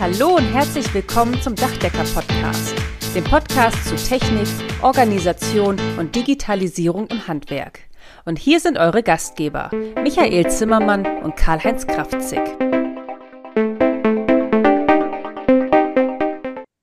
Hallo und herzlich willkommen zum Dachdecker-Podcast, dem Podcast zu Technik, Organisation und Digitalisierung im Handwerk. Und hier sind eure Gastgeber, Michael Zimmermann und Karl-Heinz Kraftzig.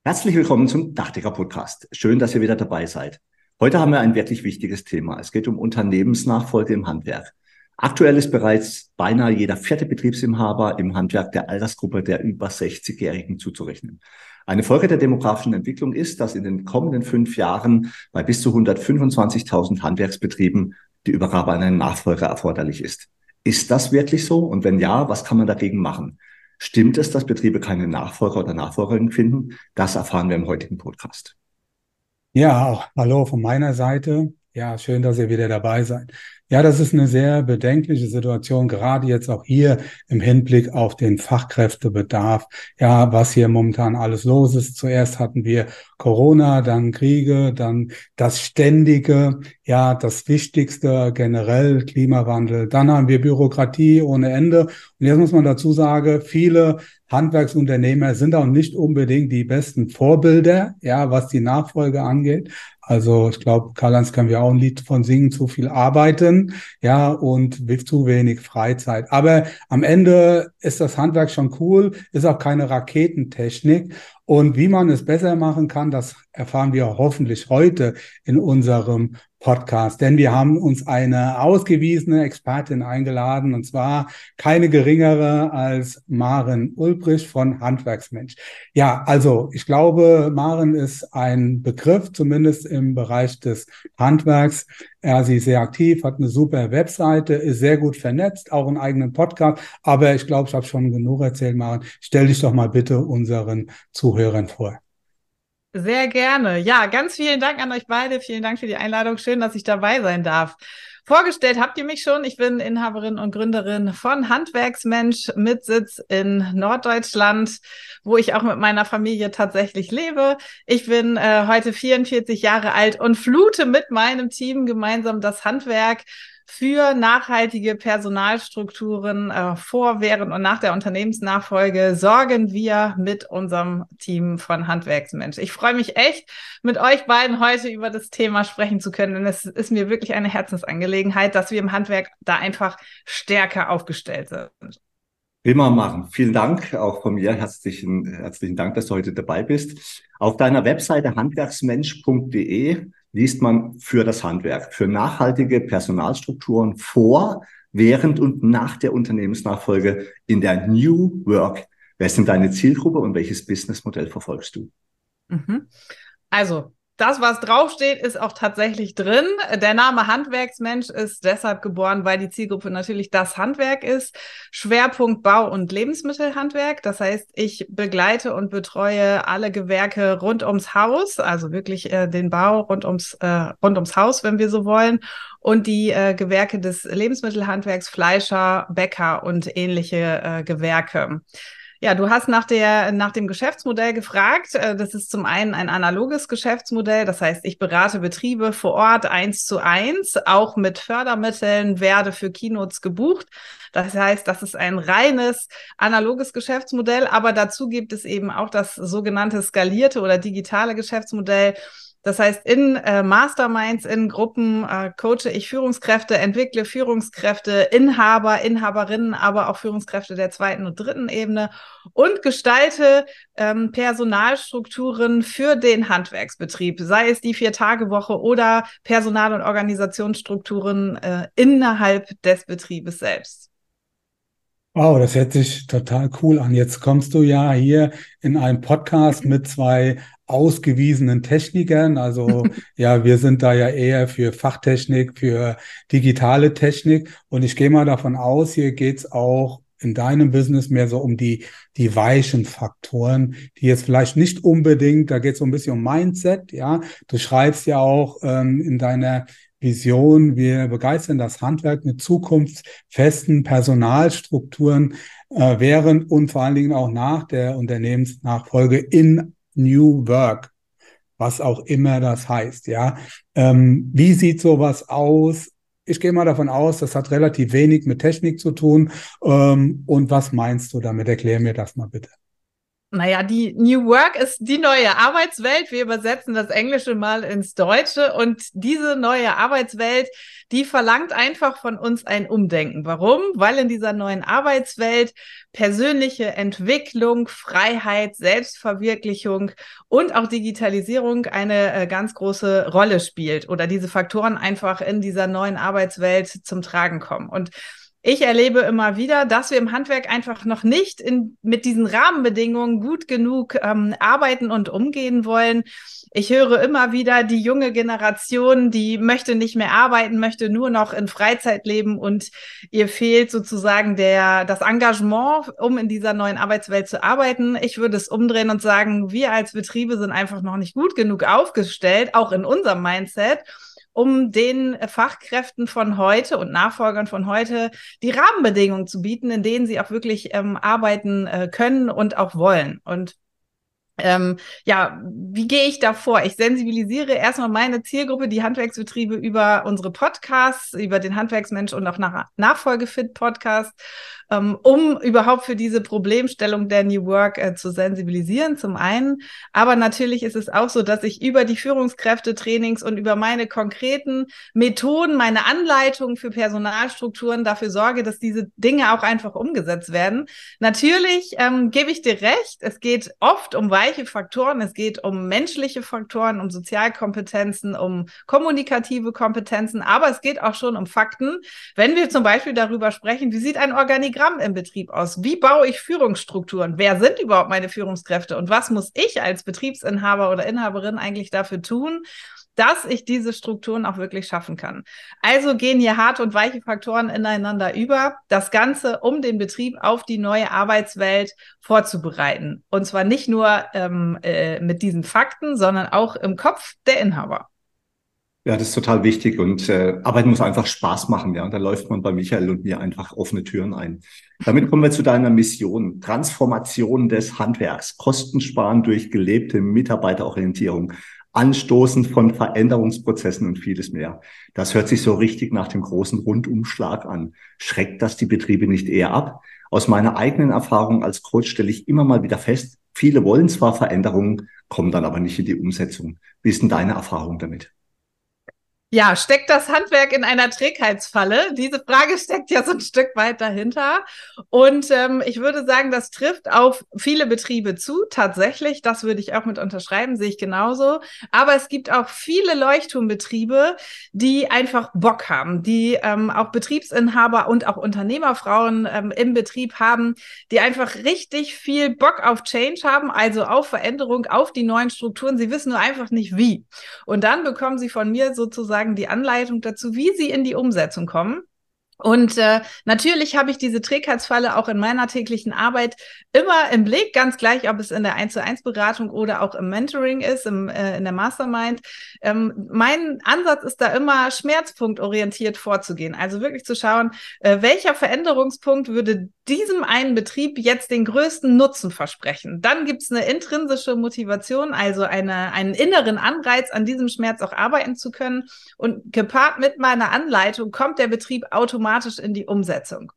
Herzlich willkommen zum Dachdecker-Podcast. Schön, dass ihr wieder dabei seid. Heute haben wir ein wirklich wichtiges Thema. Es geht um Unternehmensnachfolge im Handwerk. Aktuell ist bereits beinahe jeder vierte Betriebsinhaber im Handwerk der Altersgruppe der über 60-Jährigen zuzurechnen. Eine Folge der demografischen Entwicklung ist, dass in den kommenden fünf Jahren bei bis zu 125.000 Handwerksbetrieben die Übergabe an einen Nachfolger erforderlich ist. Ist das wirklich so? Und wenn ja, was kann man dagegen machen? Stimmt es, dass Betriebe keine Nachfolger oder Nachfolgerin finden? Das erfahren wir im heutigen Podcast. Ja, hallo von meiner Seite. Ja, schön, dass ihr wieder dabei seid. Ja, das ist eine sehr bedenkliche Situation, gerade jetzt auch hier im Hinblick auf den Fachkräftebedarf. Ja, was hier momentan alles los ist. Zuerst hatten wir Corona, dann Kriege, dann das Ständige, ja, das Wichtigste generell, Klimawandel. Dann haben wir Bürokratie ohne Ende. Und jetzt muss man dazu sagen, viele Handwerksunternehmer sind auch nicht unbedingt die besten Vorbilder, ja, was die Nachfolge angeht. Also ich glaube, Karl-Heinz kann wir auch ein Lied von singen, zu viel arbeiten, ja, und zu wenig Freizeit. Aber am Ende ist das Handwerk schon cool, ist auch keine Raketentechnik. Und wie man es besser machen kann, das erfahren wir hoffentlich heute in unserem Podcast, denn wir haben uns eine ausgewiesene Expertin eingeladen und zwar keine geringere als Maren Ulbrich von Handwerksmensch. Ja, also ich glaube, Maren ist ein Begriff, zumindest im Bereich des Handwerks. Sie ist sehr aktiv, hat eine super Webseite, ist sehr gut vernetzt, auch einen eigenen Podcast. Aber ich glaube, ich habe schon genug erzählt, Maren. Stell dich doch mal bitte unseren Zuhörern vor. Sehr gerne. Ja, ganz vielen Dank an euch beide. Vielen Dank für die Einladung. Schön, dass ich dabei sein darf. Vorgestellt habt ihr mich schon. Ich bin Inhaberin und Gründerin von Handwerksmensch mit Sitz in Norddeutschland, wo ich auch mit meiner Familie tatsächlich lebe. Ich bin äh, heute 44 Jahre alt und flute mit meinem Team gemeinsam das Handwerk für nachhaltige Personalstrukturen äh, vor, während und nach der Unternehmensnachfolge sorgen wir mit unserem Team von Handwerksmensch. Ich freue mich echt, mit euch beiden heute über das Thema sprechen zu können, denn es ist mir wirklich eine Herzensangelegenheit, dass wir im Handwerk da einfach stärker aufgestellt sind. Immer machen. Vielen Dank auch von mir. Herzlichen, herzlichen Dank, dass du heute dabei bist. Auf deiner Webseite handwerksmensch.de liest man für das Handwerk, für nachhaltige Personalstrukturen vor, während und nach der Unternehmensnachfolge in der New Work. Wer ist denn deine Zielgruppe und welches Businessmodell verfolgst du? Mhm. Also das, was draufsteht, ist auch tatsächlich drin. Der Name Handwerksmensch ist deshalb geboren, weil die Zielgruppe natürlich das Handwerk ist. Schwerpunkt Bau- und Lebensmittelhandwerk. Das heißt, ich begleite und betreue alle Gewerke rund ums Haus, also wirklich äh, den Bau rund ums, äh, rund ums Haus, wenn wir so wollen. Und die äh, Gewerke des Lebensmittelhandwerks, Fleischer, Bäcker und ähnliche äh, Gewerke. Ja, du hast nach, der, nach dem Geschäftsmodell gefragt. Äh, das ist zum einen ein analoges Geschäftsmodell. Das heißt, ich berate Betriebe vor Ort eins zu eins, auch mit Fördermitteln, werde für Keynotes gebucht. Das heißt, das ist ein reines analoges Geschäftsmodell, aber dazu gibt es eben auch das sogenannte skalierte oder digitale Geschäftsmodell. Das heißt, in äh, Masterminds, in Gruppen äh, coache ich Führungskräfte, entwickle Führungskräfte, Inhaber, Inhaberinnen, aber auch Führungskräfte der zweiten und dritten Ebene und gestalte ähm, Personalstrukturen für den Handwerksbetrieb, sei es die Vier-Tage-Woche oder Personal- und Organisationsstrukturen äh, innerhalb des Betriebes selbst. Wow, das hört sich total cool an. Jetzt kommst du ja hier in einem Podcast mit zwei ausgewiesenen Technikern. Also ja, wir sind da ja eher für Fachtechnik, für digitale Technik. Und ich gehe mal davon aus, hier geht's auch in deinem Business mehr so um die, die weichen Faktoren, die jetzt vielleicht nicht unbedingt, da geht es so ein bisschen um Mindset, ja. Du schreibst ja auch ähm, in deiner Vision. Wir begeistern das Handwerk mit zukunftsfesten Personalstrukturen äh, während und vor allen Dingen auch nach der Unternehmensnachfolge in New Work, was auch immer das heißt. Ja, ähm, wie sieht sowas aus? Ich gehe mal davon aus, das hat relativ wenig mit Technik zu tun. Ähm, und was meinst du damit? Erklär mir das mal bitte. Naja, die New Work ist die neue Arbeitswelt. Wir übersetzen das Englische mal ins Deutsche. Und diese neue Arbeitswelt, die verlangt einfach von uns ein Umdenken. Warum? Weil in dieser neuen Arbeitswelt persönliche Entwicklung, Freiheit, Selbstverwirklichung und auch Digitalisierung eine äh, ganz große Rolle spielt oder diese Faktoren einfach in dieser neuen Arbeitswelt zum Tragen kommen. Und ich erlebe immer wieder, dass wir im Handwerk einfach noch nicht in, mit diesen Rahmenbedingungen gut genug ähm, arbeiten und umgehen wollen. Ich höre immer wieder, die junge Generation, die möchte nicht mehr arbeiten, möchte nur noch in Freizeit leben und ihr fehlt sozusagen der, das Engagement, um in dieser neuen Arbeitswelt zu arbeiten. Ich würde es umdrehen und sagen, wir als Betriebe sind einfach noch nicht gut genug aufgestellt, auch in unserem Mindset um den Fachkräften von heute und Nachfolgern von heute die Rahmenbedingungen zu bieten, in denen sie auch wirklich ähm, arbeiten äh, können und auch wollen. Und ähm, ja, wie gehe ich da vor? Ich sensibilisiere erstmal meine Zielgruppe, die Handwerksbetriebe, über unsere Podcasts, über den Handwerksmensch und auch nach Nachfolgefit Podcast ähm, um überhaupt für diese Problemstellung der New Work äh, zu sensibilisieren, zum einen. Aber natürlich ist es auch so, dass ich über die Führungskräfte-Trainings und über meine konkreten Methoden, meine Anleitungen für Personalstrukturen dafür sorge, dass diese Dinge auch einfach umgesetzt werden. Natürlich ähm, gebe ich dir recht, es geht oft um weiche Faktoren, es geht um menschliche Faktoren, um Sozialkompetenzen, um kommunikative Kompetenzen, aber es geht auch schon um Fakten. Wenn wir zum Beispiel darüber sprechen, wie sieht ein Organigramm Organigramm im Betrieb aus? Wie baue ich Führungsstrukturen? Wer sind überhaupt meine Führungskräfte? Und was muss ich als Betriebsinhaber oder Inhaberin eigentlich dafür tun, dass ich diese Strukturen auch wirklich schaffen kann. Also gehen hier harte und weiche Faktoren ineinander über, das Ganze, um den Betrieb auf die neue Arbeitswelt vorzubereiten. Und zwar nicht nur ähm, äh, mit diesen Fakten, sondern auch im Kopf der Inhaber. Ja, das ist total wichtig und äh, Arbeit muss einfach Spaß machen, ja. Und da läuft man bei Michael und mir einfach offene Türen ein. Damit kommen wir zu deiner Mission. Transformation des Handwerks, Kosten sparen durch gelebte Mitarbeiterorientierung, Anstoßen von Veränderungsprozessen und vieles mehr. Das hört sich so richtig nach dem großen Rundumschlag an. Schreckt das die Betriebe nicht eher ab? Aus meiner eigenen Erfahrung als Coach stelle ich immer mal wieder fest, viele wollen zwar Veränderungen, kommen dann aber nicht in die Umsetzung. Wie ist denn deine Erfahrung damit? Ja, steckt das Handwerk in einer Trägheitsfalle? Diese Frage steckt ja so ein Stück weit dahinter. Und ähm, ich würde sagen, das trifft auf viele Betriebe zu. Tatsächlich, das würde ich auch mit unterschreiben, sehe ich genauso. Aber es gibt auch viele Leuchtturmbetriebe, die einfach Bock haben, die ähm, auch Betriebsinhaber und auch Unternehmerfrauen ähm, im Betrieb haben, die einfach richtig viel Bock auf Change haben, also auf Veränderung, auf die neuen Strukturen. Sie wissen nur einfach nicht wie. Und dann bekommen sie von mir sozusagen sozusagen die Anleitung dazu, wie sie in die Umsetzung kommen. Und äh, natürlich habe ich diese Trägheitsfalle auch in meiner täglichen Arbeit immer im Blick, ganz gleich, ob es in der 1 zu 1 Beratung oder auch im Mentoring ist, im, äh, in der Mastermind. Ähm, mein Ansatz ist da immer schmerzpunktorientiert vorzugehen. Also wirklich zu schauen, äh, welcher Veränderungspunkt würde diesem einen Betrieb jetzt den größten Nutzen versprechen. Dann gibt es eine intrinsische Motivation, also eine, einen inneren Anreiz, an diesem Schmerz auch arbeiten zu können. Und gepaart mit meiner Anleitung kommt der Betrieb automatisch in die Umsetzung.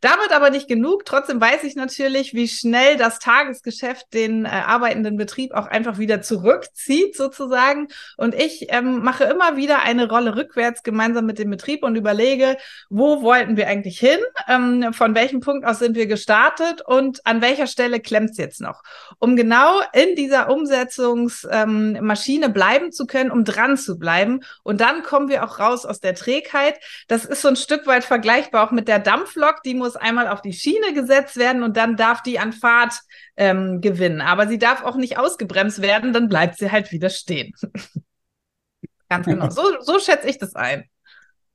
Damit aber nicht genug. Trotzdem weiß ich natürlich, wie schnell das Tagesgeschäft den äh, arbeitenden Betrieb auch einfach wieder zurückzieht, sozusagen. Und ich ähm, mache immer wieder eine Rolle rückwärts gemeinsam mit dem Betrieb und überlege, wo wollten wir eigentlich hin? Ähm, von welchem Punkt aus sind wir gestartet und an welcher Stelle klemmt es jetzt noch? Um genau in dieser Umsetzungsmaschine ähm, bleiben zu können, um dran zu bleiben. Und dann kommen wir auch raus aus der Trägheit. Das ist so ein Stück weit vergleichbar auch mit der Dampflok, die muss einmal auf die Schiene gesetzt werden und dann darf die an Fahrt ähm, gewinnen. Aber sie darf auch nicht ausgebremst werden, dann bleibt sie halt wieder stehen. Ganz genau. So, so schätze ich das ein.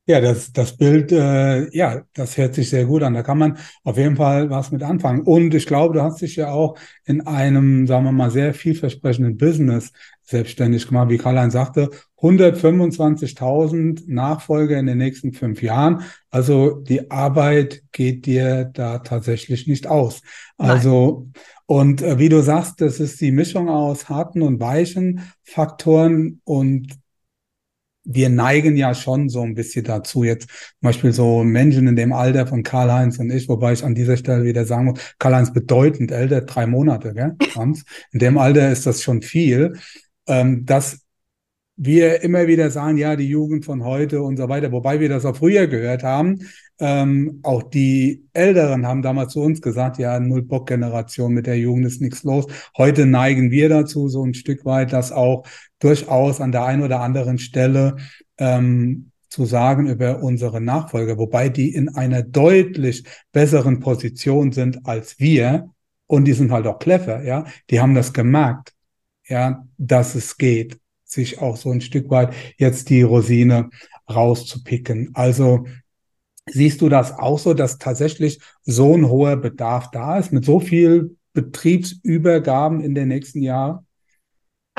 Ja, das, das Bild, äh, ja, das hört sich sehr gut an. Da kann man auf jeden Fall was mit anfangen. Und ich glaube, du hast dich ja auch in einem, sagen wir mal, sehr vielversprechenden Business selbstständig gemacht. Wie Karl-Heinz sagte, 125.000 Nachfolger in den nächsten fünf Jahren. Also die Arbeit geht dir da tatsächlich nicht aus. Also, Nein. und äh, wie du sagst, das ist die Mischung aus harten und weichen Faktoren und wir neigen ja schon so ein bisschen dazu, jetzt zum Beispiel so Menschen in dem Alter von Karl-Heinz und ich, wobei ich an dieser Stelle wieder sagen muss, Karl-Heinz bedeutend älter, drei Monate, gell? In dem Alter ist das schon viel, ähm, dass wir immer wieder sagen, ja, die Jugend von heute und so weiter, wobei wir das auch früher gehört haben. Ähm, auch die Älteren haben damals zu uns gesagt, ja, Null-Bock-Generation mit der Jugend ist nichts los. Heute neigen wir dazu, so ein Stück weit, das auch durchaus an der einen oder anderen Stelle ähm, zu sagen über unsere Nachfolger, wobei die in einer deutlich besseren Position sind als wir. Und die sind halt auch clever, ja. Die haben das gemerkt, ja, dass es geht sich auch so ein Stück weit jetzt die Rosine rauszupicken. Also siehst du das auch so, dass tatsächlich so ein hoher Bedarf da ist mit so viel Betriebsübergaben in den nächsten Jahren?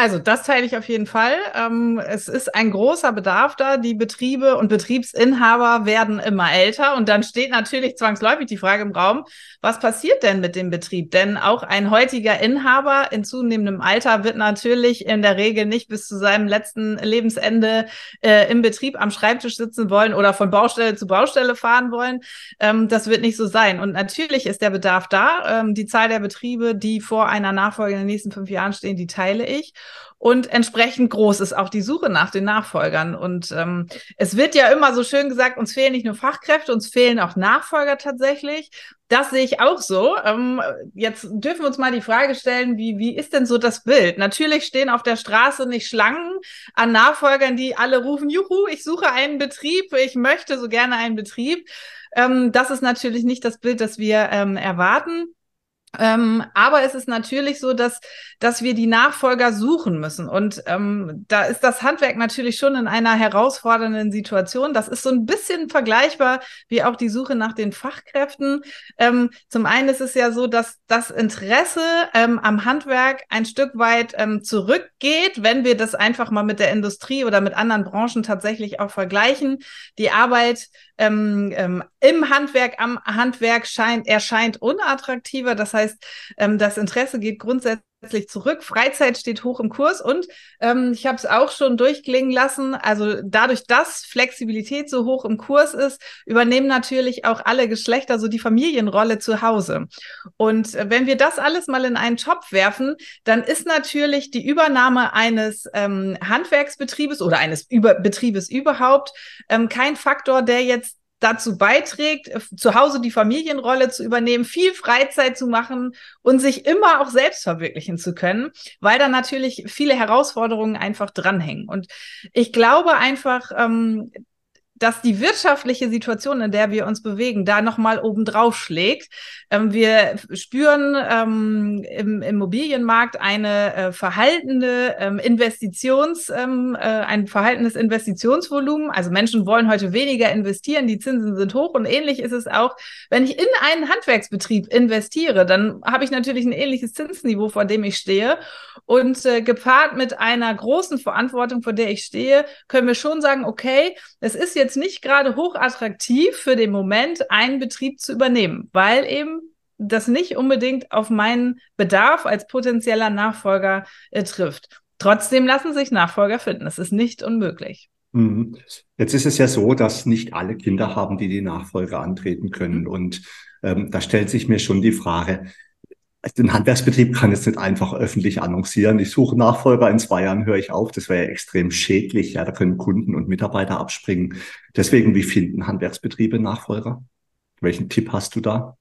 Also das teile ich auf jeden Fall. Ähm, es ist ein großer Bedarf da. Die Betriebe und Betriebsinhaber werden immer älter. Und dann steht natürlich zwangsläufig die Frage im Raum, was passiert denn mit dem Betrieb? Denn auch ein heutiger Inhaber in zunehmendem Alter wird natürlich in der Regel nicht bis zu seinem letzten Lebensende äh, im Betrieb am Schreibtisch sitzen wollen oder von Baustelle zu Baustelle fahren wollen. Ähm, das wird nicht so sein. Und natürlich ist der Bedarf da. Ähm, die Zahl der Betriebe, die vor einer Nachfolge in den nächsten fünf Jahren stehen, die teile ich. Und entsprechend groß ist auch die Suche nach den Nachfolgern. Und ähm, es wird ja immer so schön gesagt, uns fehlen nicht nur Fachkräfte, uns fehlen auch Nachfolger tatsächlich. Das sehe ich auch so. Ähm, jetzt dürfen wir uns mal die Frage stellen, wie, wie ist denn so das Bild? Natürlich stehen auf der Straße nicht Schlangen an Nachfolgern, die alle rufen, juhu, ich suche einen Betrieb, ich möchte so gerne einen Betrieb. Ähm, das ist natürlich nicht das Bild, das wir ähm, erwarten. Ähm, aber es ist natürlich so, dass, dass wir die Nachfolger suchen müssen. Und ähm, da ist das Handwerk natürlich schon in einer herausfordernden Situation. Das ist so ein bisschen vergleichbar wie auch die Suche nach den Fachkräften. Ähm, zum einen ist es ja so, dass das Interesse ähm, am Handwerk ein Stück weit ähm, zurückgeht, wenn wir das einfach mal mit der Industrie oder mit anderen Branchen tatsächlich auch vergleichen. Die Arbeit ähm, ähm, im Handwerk, am Handwerk scheint, erscheint unattraktiver. Das heißt, ähm, das Interesse geht grundsätzlich zurück. Freizeit steht hoch im Kurs und ähm, ich habe es auch schon durchklingen lassen. Also dadurch, dass Flexibilität so hoch im Kurs ist, übernehmen natürlich auch alle Geschlechter so die Familienrolle zu Hause. Und äh, wenn wir das alles mal in einen Topf werfen, dann ist natürlich die Übernahme eines ähm, Handwerksbetriebes oder eines Über Betriebes überhaupt ähm, kein Faktor, der jetzt dazu beiträgt, äh, zu Hause die Familienrolle zu übernehmen, viel Freizeit zu machen und sich immer auch selbst verwirklichen zu können, weil da natürlich viele Herausforderungen einfach dranhängen. Und ich glaube einfach, ähm, dass die wirtschaftliche Situation, in der wir uns bewegen, da nochmal obendrauf schlägt. Ähm, wir spüren ähm, im Immobilienmarkt eine äh, verhaltene ähm, Investitions, ähm, äh, ein verhaltenes Investitionsvolumen. Also Menschen wollen heute weniger investieren, die Zinsen sind hoch und ähnlich ist es auch, wenn ich in einen Handwerksbetrieb investiere, dann habe ich natürlich ein ähnliches Zinsniveau, vor dem ich stehe. Und äh, gepaart mit einer großen Verantwortung, vor der ich stehe, können wir schon sagen, okay, es ist jetzt nicht gerade hochattraktiv für den Moment, einen Betrieb zu übernehmen, weil eben das nicht unbedingt auf meinen Bedarf als potenzieller Nachfolger äh, trifft. Trotzdem lassen sich Nachfolger finden. Es ist nicht unmöglich. Mhm. Jetzt ist es ja so, dass nicht alle Kinder haben, die die Nachfolge antreten können. Mhm. Und ähm, da stellt sich mir schon die Frage, also ein Handwerksbetrieb kann jetzt nicht einfach öffentlich annoncieren. Ich suche Nachfolger, in zwei Jahren höre ich auf. Das wäre ja extrem schädlich. Ja, da können Kunden und Mitarbeiter abspringen. Deswegen, wie finden Handwerksbetriebe Nachfolger? Welchen Tipp hast du da?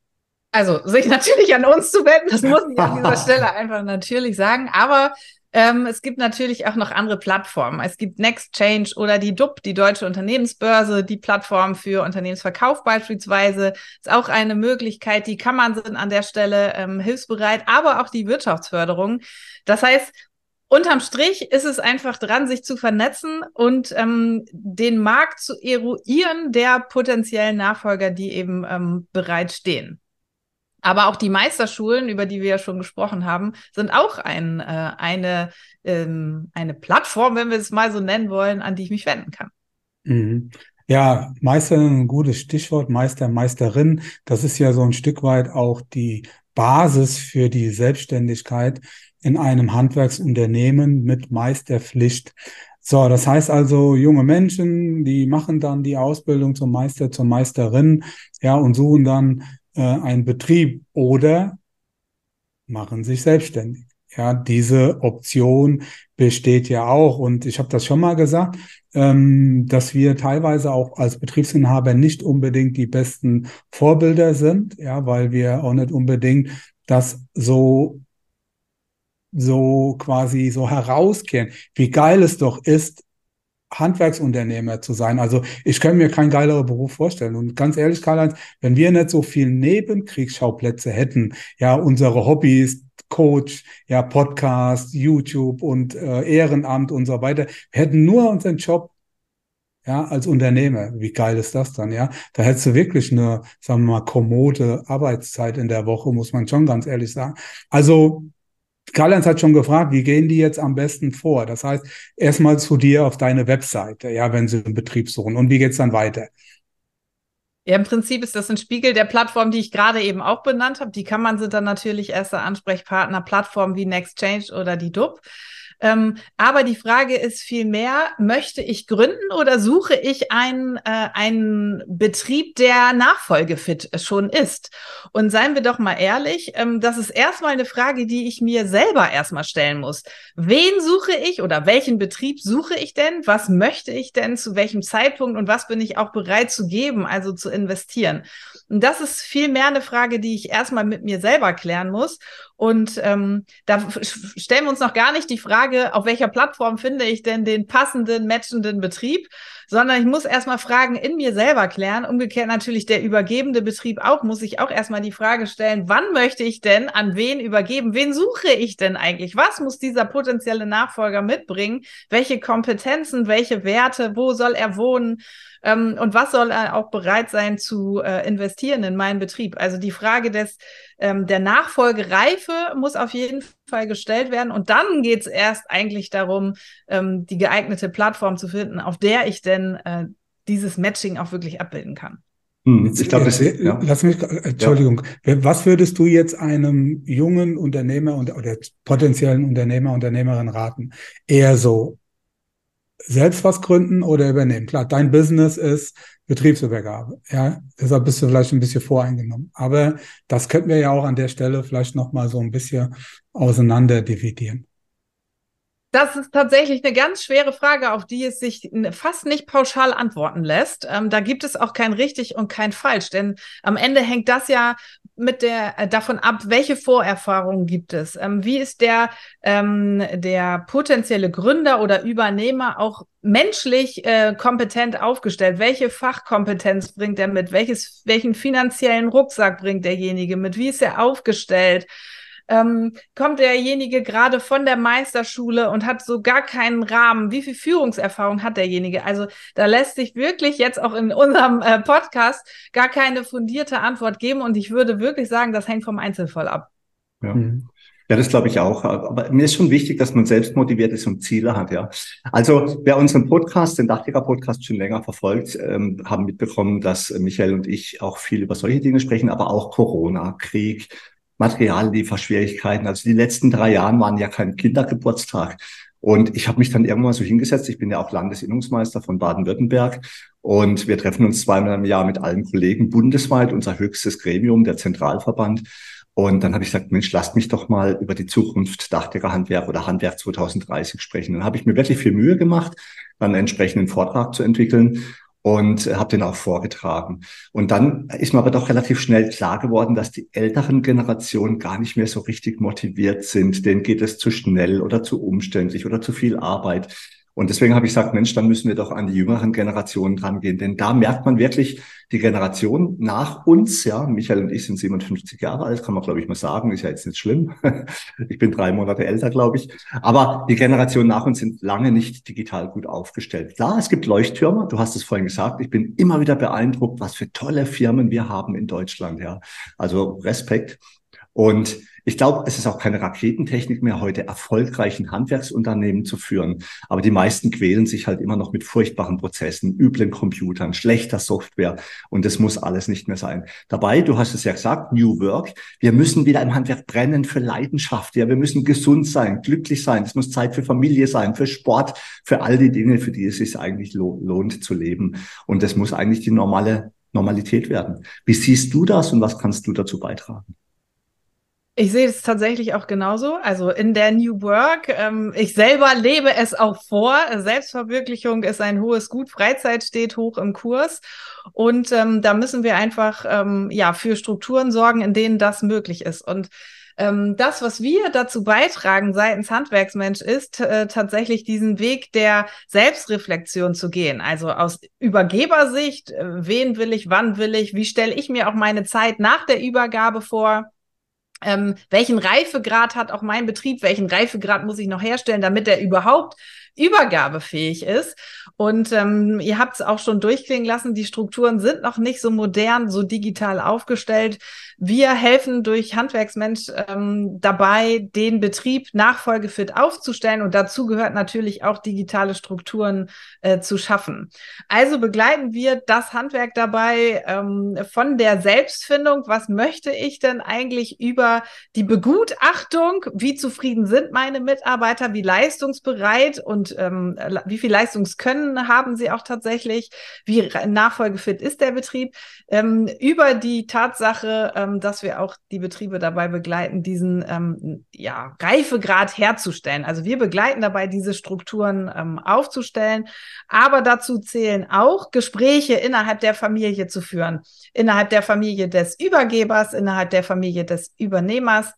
Also, sich natürlich an uns zu wenden, das muss ich an dieser Stelle einfach natürlich sagen. Aber ähm, es gibt natürlich auch noch andere Plattformen. Es gibt Nextchange oder die DUB, die Deutsche Unternehmensbörse, die Plattform für Unternehmensverkauf beispielsweise. Ist auch eine Möglichkeit. Die Kammern sind an der Stelle ähm, hilfsbereit, aber auch die Wirtschaftsförderung. Das heißt, Unterm Strich ist es einfach dran, sich zu vernetzen und ähm, den Markt zu eruieren der potenziellen Nachfolger, die eben ähm, bereitstehen. Aber auch die Meisterschulen, über die wir ja schon gesprochen haben, sind auch ein, äh, eine, ähm, eine Plattform, wenn wir es mal so nennen wollen, an die ich mich wenden kann. Mhm. Ja, Meister ein gutes Stichwort, Meister, Meisterin. Das ist ja so ein Stück weit auch die Basis für die Selbstständigkeit in einem Handwerksunternehmen mit Meisterpflicht. So, das heißt also, junge Menschen, die machen dann die Ausbildung zum Meister, zur Meisterin, ja, und suchen dann äh, einen Betrieb oder machen sich selbstständig. Ja, diese Option besteht ja auch. Und ich habe das schon mal gesagt, ähm, dass wir teilweise auch als Betriebsinhaber nicht unbedingt die besten Vorbilder sind, ja, weil wir auch nicht unbedingt das so so quasi so herauskehren, wie geil es doch ist, Handwerksunternehmer zu sein. Also ich kann mir keinen geileren Beruf vorstellen. Und ganz ehrlich, Karl-Heinz, wenn wir nicht so viel Nebenkriegsschauplätze hätten, ja, unsere Hobbys, Coach, ja, Podcast, YouTube und äh, Ehrenamt und so weiter, wir hätten nur unseren Job ja, als Unternehmer. Wie geil ist das dann, ja? Da hättest du wirklich eine, sagen wir mal, kommode Arbeitszeit in der Woche, muss man schon ganz ehrlich sagen. Also Karl-Heinz hat schon gefragt, wie gehen die jetzt am besten vor? Das heißt, erstmal zu dir auf deine Webseite, ja, wenn sie einen Betrieb suchen. Und wie geht's dann weiter? Ja, im Prinzip ist das ein Spiegel der Plattform, die ich gerade eben auch benannt habe. Die kann man sind dann natürlich erster Ansprechpartner, Plattformen wie Nextchange oder die DUB. Ähm, aber die Frage ist vielmehr, möchte ich gründen oder suche ich einen, äh, einen Betrieb, der nachfolgefit schon ist? Und seien wir doch mal ehrlich, ähm, das ist erstmal eine Frage, die ich mir selber erstmal stellen muss. Wen suche ich oder welchen Betrieb suche ich denn? Was möchte ich denn? Zu welchem Zeitpunkt? Und was bin ich auch bereit zu geben, also zu investieren? Und das ist vielmehr eine Frage, die ich erstmal mit mir selber klären muss. Und ähm, da stellen wir uns noch gar nicht die Frage, auf welcher Plattform finde ich denn den passenden, matchenden Betrieb, sondern ich muss erstmal Fragen in mir selber klären. Umgekehrt natürlich der übergebende Betrieb auch, muss ich auch erstmal die Frage stellen, wann möchte ich denn an wen übergeben? Wen suche ich denn eigentlich? Was muss dieser potenzielle Nachfolger mitbringen? Welche Kompetenzen, welche Werte, wo soll er wohnen? Ähm, und was soll er auch bereit sein zu äh, investieren in meinen Betrieb? Also die Frage des, ähm, der Nachfolgereife muss auf jeden Fall gestellt werden. Und dann geht es erst eigentlich darum, ähm, die geeignete Plattform zu finden, auf der ich denn äh, dieses Matching auch wirklich abbilden kann. Hm, ich glaube, das ist, ja. lass mich, Entschuldigung, ja. was würdest du jetzt einem jungen Unternehmer und, oder potenziellen Unternehmer, Unternehmerin raten? Eher so selbst was gründen oder übernehmen. Klar, dein Business ist Betriebsübergabe. Ja, deshalb bist du vielleicht ein bisschen voreingenommen. Aber das könnten wir ja auch an der Stelle vielleicht nochmal so ein bisschen auseinander dividieren. Das ist tatsächlich eine ganz schwere Frage, auf die es sich fast nicht pauschal antworten lässt. Ähm, da gibt es auch kein richtig und kein falsch, denn am Ende hängt das ja mit der äh, davon ab, welche Vorerfahrungen gibt es. Ähm, wie ist der ähm, der potenzielle Gründer oder Übernehmer auch menschlich äh, kompetent aufgestellt? Welche Fachkompetenz bringt er mit? Welches welchen finanziellen Rucksack bringt derjenige mit? Wie ist er aufgestellt? Ähm, kommt derjenige gerade von der Meisterschule und hat so gar keinen Rahmen. Wie viel Führungserfahrung hat derjenige? Also da lässt sich wirklich jetzt auch in unserem äh, Podcast gar keine fundierte Antwort geben. Und ich würde wirklich sagen, das hängt vom Einzelfall ab. Ja. Mhm. Ja, das glaube ich auch. Aber mir ist schon wichtig, dass man selbst motiviert ist und Ziele hat, ja. Also wer unseren Podcast, den Dachdecker-Podcast schon länger verfolgt, ähm, haben mitbekommen, dass Michael und ich auch viel über solche Dinge sprechen, aber auch Corona, Krieg, Materiallieferschwierigkeiten. Also die letzten drei Jahren waren ja kein Kindergeburtstag. Und ich habe mich dann irgendwann so hingesetzt. Ich bin ja auch Landesinnungsmeister von Baden-Württemberg. Und wir treffen uns zweimal im Jahr mit allen Kollegen bundesweit, unser höchstes Gremium, der Zentralverband. Und dann habe ich gesagt, Mensch, lasst mich doch mal über die Zukunft Dachdeckerhandwerk oder Handwerk 2030 sprechen. Dann habe ich mir wirklich viel Mühe gemacht, einen entsprechenden Vortrag zu entwickeln und habe den auch vorgetragen. Und dann ist mir aber doch relativ schnell klar geworden, dass die älteren Generationen gar nicht mehr so richtig motiviert sind. Denen geht es zu schnell oder zu umständlich oder zu viel Arbeit. Und deswegen habe ich gesagt, Mensch, dann müssen wir doch an die jüngeren Generationen drangehen. Denn da merkt man wirklich, die Generation nach uns, ja, Michael und ich sind 57 Jahre alt, kann man, glaube ich, mal sagen, ist ja jetzt nicht schlimm. ich bin drei Monate älter, glaube ich. Aber die Generation nach uns sind lange nicht digital gut aufgestellt. Klar, es gibt Leuchttürme, du hast es vorhin gesagt. Ich bin immer wieder beeindruckt, was für tolle Firmen wir haben in Deutschland, ja. Also Respekt. Und ich glaube, es ist auch keine Raketentechnik mehr, heute erfolgreichen Handwerksunternehmen zu führen. Aber die meisten quälen sich halt immer noch mit furchtbaren Prozessen, üblen Computern, schlechter Software. Und das muss alles nicht mehr sein. Dabei, du hast es ja gesagt, New Work. Wir müssen wieder im Handwerk brennen für Leidenschaft. Ja, wir müssen gesund sein, glücklich sein. Es muss Zeit für Familie sein, für Sport, für all die Dinge, für die es sich eigentlich lohnt zu leben. Und das muss eigentlich die normale Normalität werden. Wie siehst du das und was kannst du dazu beitragen? Ich sehe es tatsächlich auch genauso. Also in der New Work, ähm, ich selber lebe es auch vor. Selbstverwirklichung ist ein hohes Gut, Freizeit steht hoch im Kurs. Und ähm, da müssen wir einfach ähm, ja für Strukturen sorgen, in denen das möglich ist. Und ähm, das, was wir dazu beitragen seitens Handwerksmensch, ist äh, tatsächlich diesen Weg der Selbstreflexion zu gehen. Also aus Übergebersicht, äh, wen will ich, wann will ich, wie stelle ich mir auch meine Zeit nach der Übergabe vor? Ähm, welchen Reifegrad hat auch mein Betrieb, welchen Reifegrad muss ich noch herstellen, damit er überhaupt übergabefähig ist. Und ähm, ihr habt es auch schon durchklingen lassen, die Strukturen sind noch nicht so modern, so digital aufgestellt. Wir helfen durch Handwerksmensch ähm, dabei, den Betrieb nachfolgefit aufzustellen und dazu gehört natürlich auch digitale Strukturen äh, zu schaffen. Also begleiten wir das Handwerk dabei ähm, von der Selbstfindung, was möchte ich denn eigentlich über die Begutachtung, wie zufrieden sind meine Mitarbeiter, wie leistungsbereit und ähm, wie viel Leistungskönnen haben sie auch tatsächlich, wie nachfolgefit ist der Betrieb, ähm, über die Tatsache, ähm, dass wir auch die Betriebe dabei begleiten, diesen ähm, ja, Reifegrad herzustellen. Also wir begleiten dabei, diese Strukturen ähm, aufzustellen, aber dazu zählen auch Gespräche innerhalb der Familie zu führen, innerhalb der Familie des Übergebers, innerhalb der Familie des Übernehmers,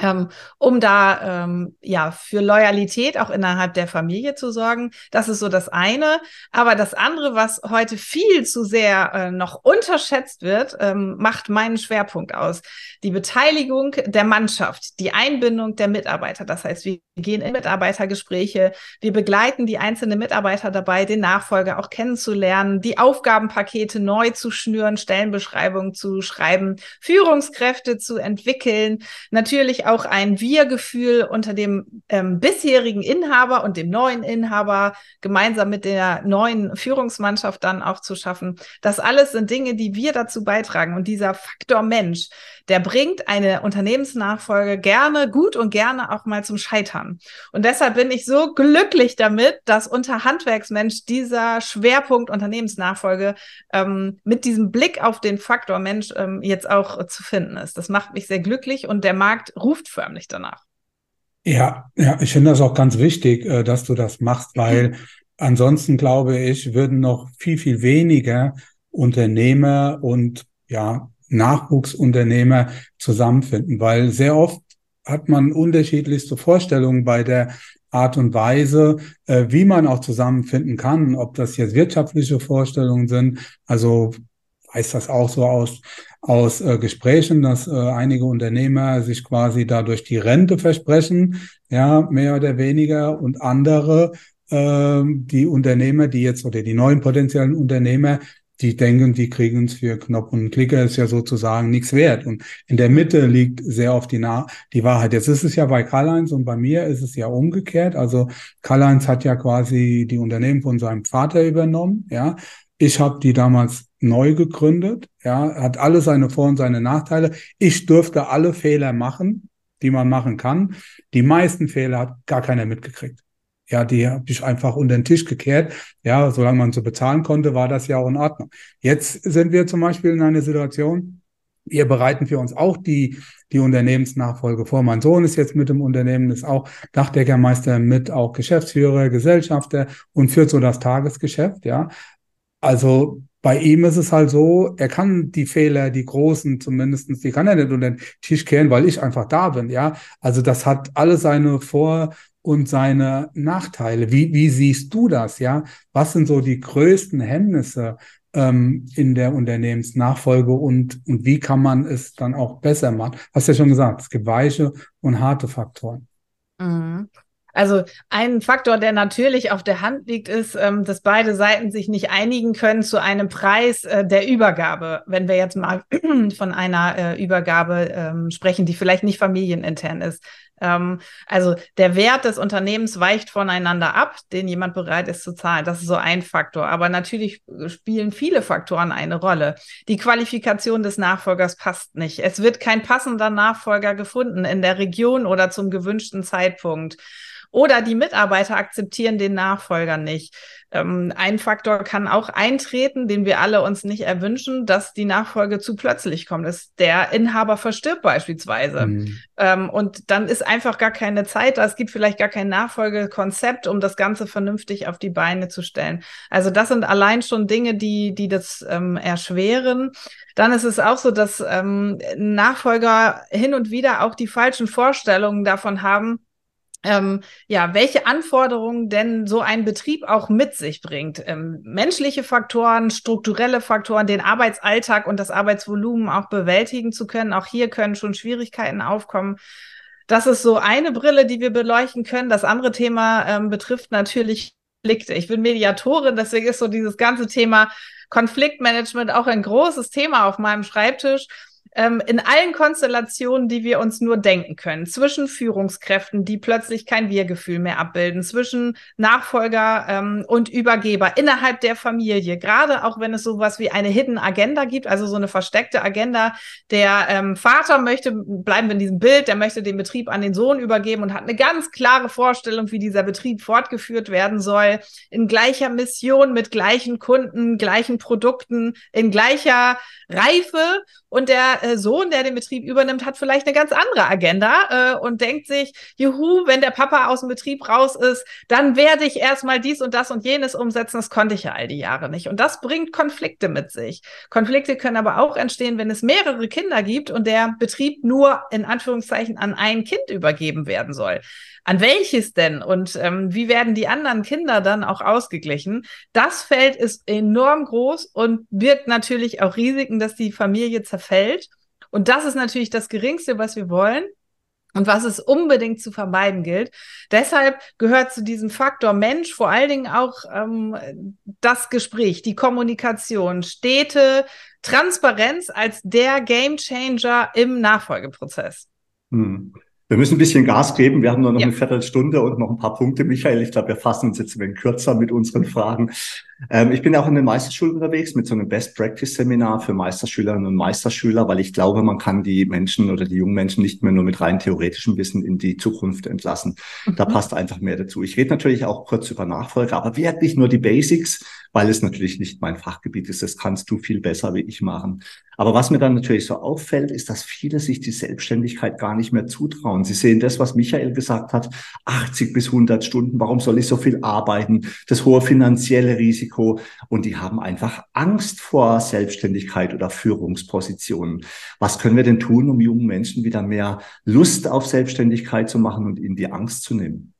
ähm, um da ähm, ja für Loyalität auch innerhalb der Familie zu sorgen. Das ist so das eine. Aber das andere, was heute viel zu sehr äh, noch unterschätzt wird, ähm, macht meinen Schwerpunkt aus. Die Beteiligung der Mannschaft, die Einbindung der Mitarbeiter. Das heißt, wir gehen in Mitarbeitergespräche, wir begleiten die einzelnen Mitarbeiter dabei, den Nachfolger auch kennenzulernen, die Aufgabenpakete neu zu schnüren, Stellenbeschreibungen zu schreiben, Führungskräfte zu entwickeln, natürlich auch ein Wir-Gefühl unter dem ähm, bisherigen Inhaber und dem neuen Inhaber gemeinsam mit der neuen Führungsmannschaft dann auch zu schaffen. Das alles sind Dinge, die wir dazu beitragen. Und dieser Faktor Mensch, der bringt eine Unternehmensnachfolge gerne, gut und gerne auch mal zum Scheitern. Und deshalb bin ich so glücklich damit, dass unter Handwerksmensch dieser Schwerpunkt Unternehmensnachfolge ähm, mit diesem Blick auf den Faktor Mensch ähm, jetzt auch zu finden ist. Das macht mich sehr glücklich und der Markt ruft förmlich danach. Ja, ja, ich finde das auch ganz wichtig, äh, dass du das machst, weil ansonsten glaube ich, würden noch viel, viel weniger Unternehmer und ja, Nachwuchsunternehmer zusammenfinden, weil sehr oft hat man unterschiedlichste Vorstellungen bei der Art und Weise, äh, wie man auch zusammenfinden kann, ob das jetzt wirtschaftliche Vorstellungen sind. Also weiß das auch so aus, aus äh, Gesprächen, dass äh, einige Unternehmer sich quasi dadurch die Rente versprechen, ja, mehr oder weniger, und andere, äh, die Unternehmer, die jetzt oder die neuen potenziellen Unternehmer, die denken, die kriegen es für Knopf und Klicker, ist ja sozusagen nichts wert. Und in der Mitte liegt sehr oft die, Na die Wahrheit. Jetzt ist es ja bei Karl-Heinz und bei mir ist es ja umgekehrt. Also Karl-Heinz hat ja quasi die Unternehmen von seinem Vater übernommen. Ja, ich habe die damals neu gegründet. Ja, hat alle seine Vor- und seine Nachteile. Ich durfte alle Fehler machen, die man machen kann. Die meisten Fehler hat gar keiner mitgekriegt. Ja, die habe ich einfach unter den Tisch gekehrt. Ja, solange man so bezahlen konnte, war das ja auch in Ordnung. Jetzt sind wir zum Beispiel in einer Situation, wir bereiten für uns auch die, die Unternehmensnachfolge vor. Mein Sohn ist jetzt mit dem Unternehmen, ist auch Dachdeckermeister mit, auch Geschäftsführer, Gesellschafter und führt so das Tagesgeschäft, ja. Also bei ihm ist es halt so, er kann die Fehler, die großen zumindestens, die kann er nicht unter den Tisch kehren, weil ich einfach da bin, ja. Also das hat alle seine Vor- und seine Nachteile. Wie, wie siehst du das, ja? Was sind so die größten Hemmnisse ähm, in der Unternehmensnachfolge und, und wie kann man es dann auch besser machen? Hast ja schon gesagt, es gibt weiche und harte Faktoren. Mhm. Also ein Faktor, der natürlich auf der Hand liegt, ist, ähm, dass beide Seiten sich nicht einigen können zu einem Preis äh, der Übergabe. Wenn wir jetzt mal von einer äh, Übergabe ähm, sprechen, die vielleicht nicht familienintern ist. Ähm, also der Wert des Unternehmens weicht voneinander ab, den jemand bereit ist zu zahlen. Das ist so ein Faktor. Aber natürlich spielen viele Faktoren eine Rolle. Die Qualifikation des Nachfolgers passt nicht. Es wird kein passender Nachfolger gefunden in der Region oder zum gewünschten Zeitpunkt. Oder die Mitarbeiter akzeptieren den Nachfolger nicht. Ähm, ein Faktor kann auch eintreten, den wir alle uns nicht erwünschen, dass die Nachfolge zu plötzlich kommt. Ist der Inhaber verstirbt beispielsweise. Mhm. Ähm, und dann ist einfach gar keine Zeit da. Es gibt vielleicht gar kein Nachfolgekonzept, um das Ganze vernünftig auf die Beine zu stellen. Also das sind allein schon Dinge, die, die das ähm, erschweren. Dann ist es auch so, dass ähm, Nachfolger hin und wieder auch die falschen Vorstellungen davon haben, ähm, ja, welche Anforderungen denn so ein Betrieb auch mit sich bringt. Ähm, menschliche Faktoren, strukturelle Faktoren, den Arbeitsalltag und das Arbeitsvolumen auch bewältigen zu können. Auch hier können schon Schwierigkeiten aufkommen. Das ist so eine Brille, die wir beleuchten können. Das andere Thema ähm, betrifft natürlich Konflikte. Ich bin Mediatorin, deswegen ist so dieses ganze Thema Konfliktmanagement auch ein großes Thema auf meinem Schreibtisch ähm, in allen Konstellationen, die wir uns nur denken können, zwischen Führungskräften, die plötzlich kein Wir-Gefühl mehr abbilden, zwischen Nachfolger ähm, und Übergeber innerhalb der Familie, gerade auch wenn es sowas wie eine Hidden Agenda gibt, also so eine versteckte Agenda, der ähm, Vater möchte, bleiben wir in diesem Bild, der möchte den Betrieb an den Sohn übergeben und hat eine ganz klare Vorstellung, wie dieser Betrieb fortgeführt werden soll, in gleicher Mission, mit gleichen Kunden, gleichen Produkten, in gleicher Reife. Und der äh, Sohn, der den Betrieb übernimmt, hat vielleicht eine ganz andere Agenda äh, und denkt sich, juhu, wenn der Papa aus dem Betrieb raus ist, dann werde ich erstmal dies und das und jenes umsetzen. Das konnte ich ja all die Jahre nicht. Und das bringt Konflikte mit sich. Konflikte können aber auch entstehen, wenn es mehrere Kinder gibt und der Betrieb nur in Anführungszeichen an ein Kind übergeben werden soll an welches denn und ähm, wie werden die anderen Kinder dann auch ausgeglichen? Das Feld ist enorm groß und birgt natürlich auch Risiken, dass die Familie zerfällt. Und das ist natürlich das Geringste, was wir wollen und was es unbedingt zu vermeiden gilt. Deshalb gehört zu diesem Faktor Mensch vor allen Dingen auch ähm, das Gespräch, die Kommunikation, Städte, Transparenz als der Gamechanger im Nachfolgeprozess. Hm. Wir müssen ein bisschen Gas geben. Wir haben nur noch ja. eine Viertelstunde und noch ein paar Punkte, Michael. Ich glaube, wir fassen uns jetzt ein wenig kürzer mit unseren Fragen. Ähm, ich bin auch in den Meisterschulen unterwegs mit so einem Best Practice Seminar für Meisterschülerinnen und Meisterschüler, weil ich glaube, man kann die Menschen oder die jungen Menschen nicht mehr nur mit rein theoretischem Wissen in die Zukunft entlassen. Mhm. Da passt einfach mehr dazu. Ich rede natürlich auch kurz über Nachfolge, aber wirklich nur die Basics, weil es natürlich nicht mein Fachgebiet ist. Das kannst du viel besser wie ich machen. Aber was mir dann natürlich so auffällt, ist, dass viele sich die Selbstständigkeit gar nicht mehr zutrauen. Sie sehen das, was Michael gesagt hat, 80 bis 100 Stunden. Warum soll ich so viel arbeiten? Das hohe finanzielle Risiko Risiko und die haben einfach Angst vor Selbstständigkeit oder Führungspositionen. Was können wir denn tun, um jungen Menschen wieder mehr Lust auf Selbstständigkeit zu machen und ihnen die Angst zu nehmen?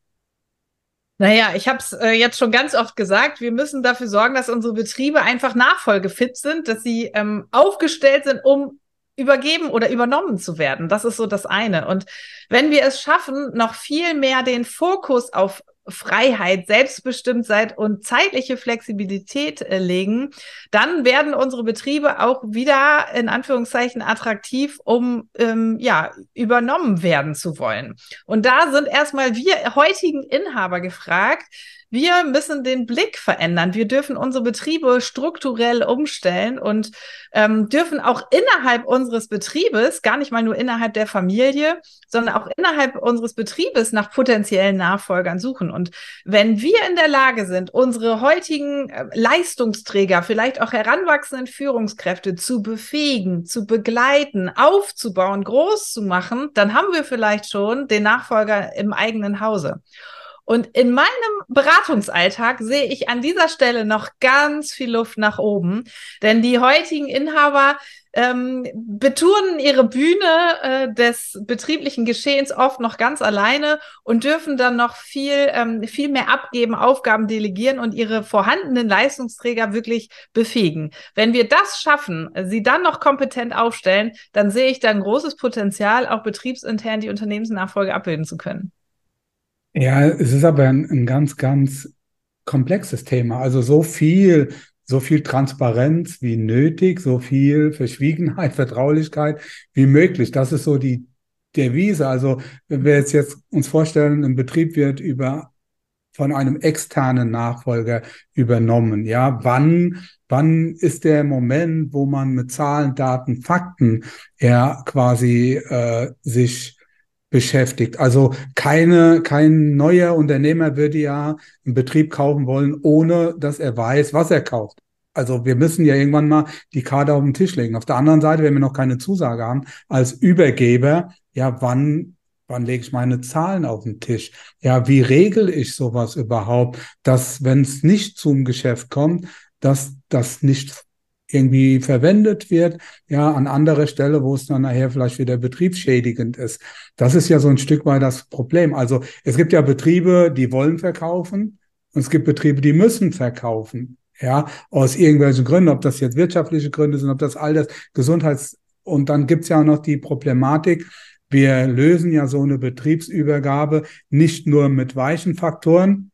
Naja, ich habe es äh, jetzt schon ganz oft gesagt, wir müssen dafür sorgen, dass unsere Betriebe einfach nachfolgefit sind, dass sie ähm, aufgestellt sind, um übergeben oder übernommen zu werden. Das ist so das eine. Und wenn wir es schaffen, noch viel mehr den Fokus auf Freiheit, Selbstbestimmtheit und zeitliche Flexibilität äh, legen, dann werden unsere Betriebe auch wieder in Anführungszeichen attraktiv, um ähm, ja übernommen werden zu wollen. Und da sind erstmal wir heutigen Inhaber gefragt, wir müssen den Blick verändern. Wir dürfen unsere Betriebe strukturell umstellen und ähm, dürfen auch innerhalb unseres Betriebes, gar nicht mal nur innerhalb der Familie, sondern auch innerhalb unseres Betriebes nach potenziellen Nachfolgern suchen. Und wenn wir in der Lage sind, unsere heutigen äh, Leistungsträger, vielleicht auch heranwachsenden Führungskräfte zu befähigen, zu begleiten, aufzubauen, groß zu machen, dann haben wir vielleicht schon den Nachfolger im eigenen Hause. Und in meinem Beratungsalltag sehe ich an dieser Stelle noch ganz viel Luft nach oben, denn die heutigen Inhaber ähm, beturnen ihre Bühne äh, des betrieblichen Geschehens oft noch ganz alleine und dürfen dann noch viel, ähm, viel mehr abgeben, Aufgaben delegieren und ihre vorhandenen Leistungsträger wirklich befähigen. Wenn wir das schaffen, sie dann noch kompetent aufstellen, dann sehe ich da ein großes Potenzial, auch betriebsintern die Unternehmensnachfolge abbilden zu können. Ja, es ist aber ein, ein ganz, ganz komplexes Thema. Also so viel, so viel Transparenz wie nötig, so viel Verschwiegenheit, Vertraulichkeit wie möglich. Das ist so die Devise. Also wenn wir jetzt, jetzt uns vorstellen, ein Betrieb wird über von einem externen Nachfolger übernommen. Ja, wann, wann ist der Moment, wo man mit Zahlen, Daten, Fakten ja quasi äh, sich beschäftigt. Also keine, kein neuer Unternehmer würde ja einen Betrieb kaufen wollen, ohne dass er weiß, was er kauft. Also wir müssen ja irgendwann mal die Karte auf den Tisch legen. Auf der anderen Seite, wenn wir noch keine Zusage haben, als Übergeber, ja, wann Wann lege ich meine Zahlen auf den Tisch? Ja, wie regel ich sowas überhaupt, dass, wenn es nicht zum Geschäft kommt, dass das nicht irgendwie verwendet wird, ja, an anderer Stelle, wo es dann nachher vielleicht wieder betriebsschädigend ist. Das ist ja so ein Stück weit das Problem. Also es gibt ja Betriebe, die wollen verkaufen und es gibt Betriebe, die müssen verkaufen. Ja, aus irgendwelchen Gründen, ob das jetzt wirtschaftliche Gründe sind, ob das all das Gesundheits- und dann gibt's ja auch noch die Problematik, wir lösen ja so eine Betriebsübergabe nicht nur mit weichen Faktoren,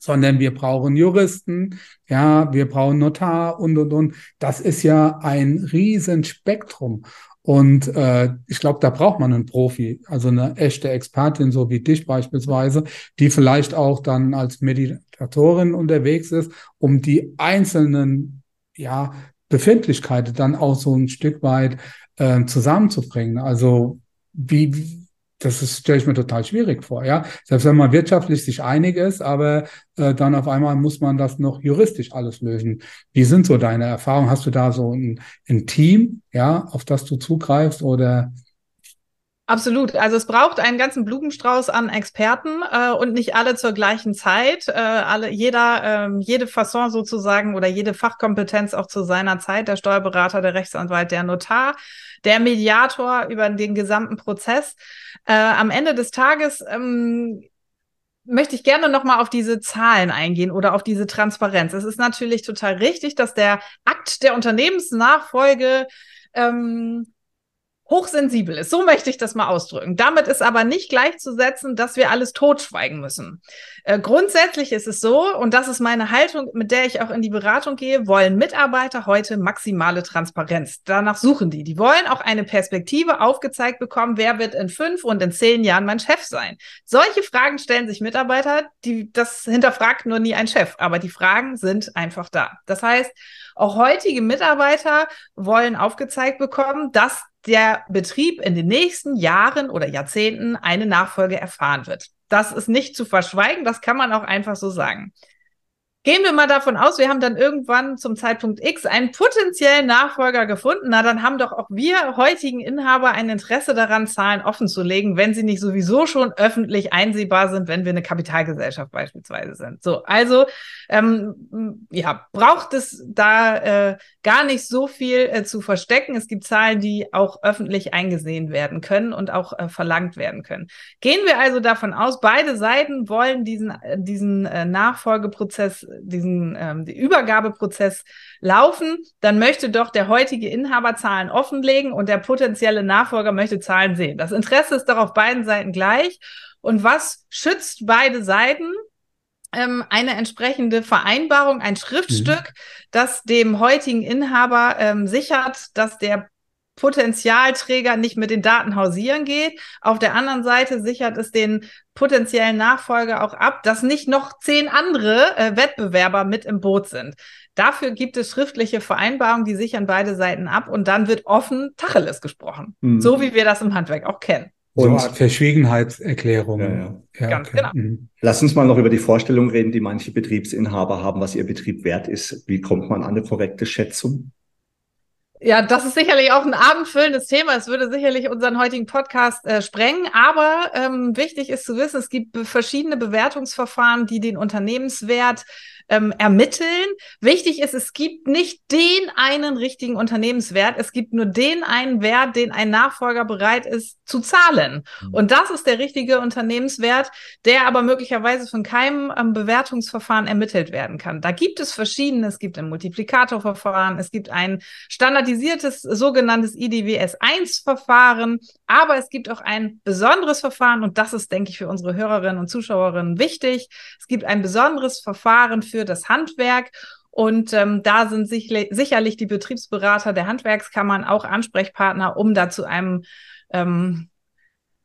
sondern wir brauchen Juristen, ja, wir brauchen Notar und, und, und. Das ist ja ein Riesenspektrum. Und äh, ich glaube, da braucht man einen Profi, also eine echte Expertin, so wie dich beispielsweise, die vielleicht auch dann als Meditatorin unterwegs ist, um die einzelnen ja, Befindlichkeiten dann auch so ein Stück weit äh, zusammenzubringen. Also wie, das stelle ich mir total schwierig vor, ja. Selbst wenn man wirtschaftlich sich einig ist, aber äh, dann auf einmal muss man das noch juristisch alles lösen. Wie sind so deine Erfahrungen? Hast du da so ein, ein Team, ja, auf das du zugreifst oder Absolut. Also es braucht einen ganzen Blumenstrauß an Experten äh, und nicht alle zur gleichen Zeit. Äh, alle, jeder, äh, jede Fasson sozusagen oder jede Fachkompetenz auch zu seiner Zeit. Der Steuerberater, der Rechtsanwalt, der Notar, der Mediator über den gesamten Prozess. Äh, am Ende des Tages ähm, möchte ich gerne nochmal auf diese Zahlen eingehen oder auf diese Transparenz. Es ist natürlich total richtig, dass der Akt der Unternehmensnachfolge ähm, hochsensibel ist. So möchte ich das mal ausdrücken. Damit ist aber nicht gleichzusetzen, dass wir alles totschweigen müssen. Äh, grundsätzlich ist es so, und das ist meine Haltung, mit der ich auch in die Beratung gehe, wollen Mitarbeiter heute maximale Transparenz. Danach suchen die. Die wollen auch eine Perspektive aufgezeigt bekommen, wer wird in fünf und in zehn Jahren mein Chef sein. Solche Fragen stellen sich Mitarbeiter, die das hinterfragt nur nie ein Chef, aber die Fragen sind einfach da. Das heißt, auch heutige Mitarbeiter wollen aufgezeigt bekommen, dass der Betrieb in den nächsten Jahren oder Jahrzehnten eine Nachfolge erfahren wird. Das ist nicht zu verschweigen, das kann man auch einfach so sagen. Gehen wir mal davon aus, wir haben dann irgendwann zum Zeitpunkt X einen potenziellen Nachfolger gefunden. Na, dann haben doch auch wir heutigen Inhaber ein Interesse daran, Zahlen offen zu legen, wenn sie nicht sowieso schon öffentlich einsehbar sind, wenn wir eine Kapitalgesellschaft beispielsweise sind. So, also ähm, ja, braucht es da äh, gar nicht so viel äh, zu verstecken. Es gibt Zahlen, die auch öffentlich eingesehen werden können und auch äh, verlangt werden können. Gehen wir also davon aus, beide Seiten wollen diesen, äh, diesen äh, Nachfolgeprozess diesen ähm, die Übergabeprozess laufen, dann möchte doch der heutige Inhaber Zahlen offenlegen und der potenzielle Nachfolger möchte Zahlen sehen. Das Interesse ist doch auf beiden Seiten gleich. Und was schützt beide Seiten? Ähm, eine entsprechende Vereinbarung, ein Schriftstück, mhm. das dem heutigen Inhaber ähm, sichert, dass der Potenzialträger nicht mit den Daten hausieren geht. Auf der anderen Seite sichert es den potenziellen Nachfolger auch ab, dass nicht noch zehn andere äh, Wettbewerber mit im Boot sind. Dafür gibt es schriftliche Vereinbarungen, die sichern beide Seiten ab und dann wird offen Tacheles gesprochen. Mhm. So wie wir das im Handwerk auch kennen. Und so Verschwiegenheitserklärungen. Ja, ja. ja Ganz okay. genau. Mhm. Lass uns mal noch über die Vorstellung reden, die manche Betriebsinhaber haben, was ihr Betrieb wert ist. Wie kommt man an eine korrekte Schätzung? Ja, das ist sicherlich auch ein abendfüllendes Thema. Es würde sicherlich unseren heutigen Podcast äh, sprengen. Aber ähm, wichtig ist zu wissen, es gibt verschiedene Bewertungsverfahren, die den Unternehmenswert ähm, ermitteln. Wichtig ist, es gibt nicht den einen richtigen Unternehmenswert. Es gibt nur den einen Wert, den ein Nachfolger bereit ist zu zahlen. Mhm. Und das ist der richtige Unternehmenswert, der aber möglicherweise von keinem ähm, Bewertungsverfahren ermittelt werden kann. Da gibt es verschiedene. Es gibt ein Multiplikatorverfahren. Es gibt ein standardisiertes sogenanntes IDWS-1-Verfahren. Aber es gibt auch ein besonderes Verfahren und das ist, denke ich, für unsere Hörerinnen und Zuschauerinnen wichtig. Es gibt ein besonderes Verfahren für das Handwerk und ähm, da sind sich, sicherlich die Betriebsberater der Handwerkskammern auch Ansprechpartner, um da zu einem, ähm,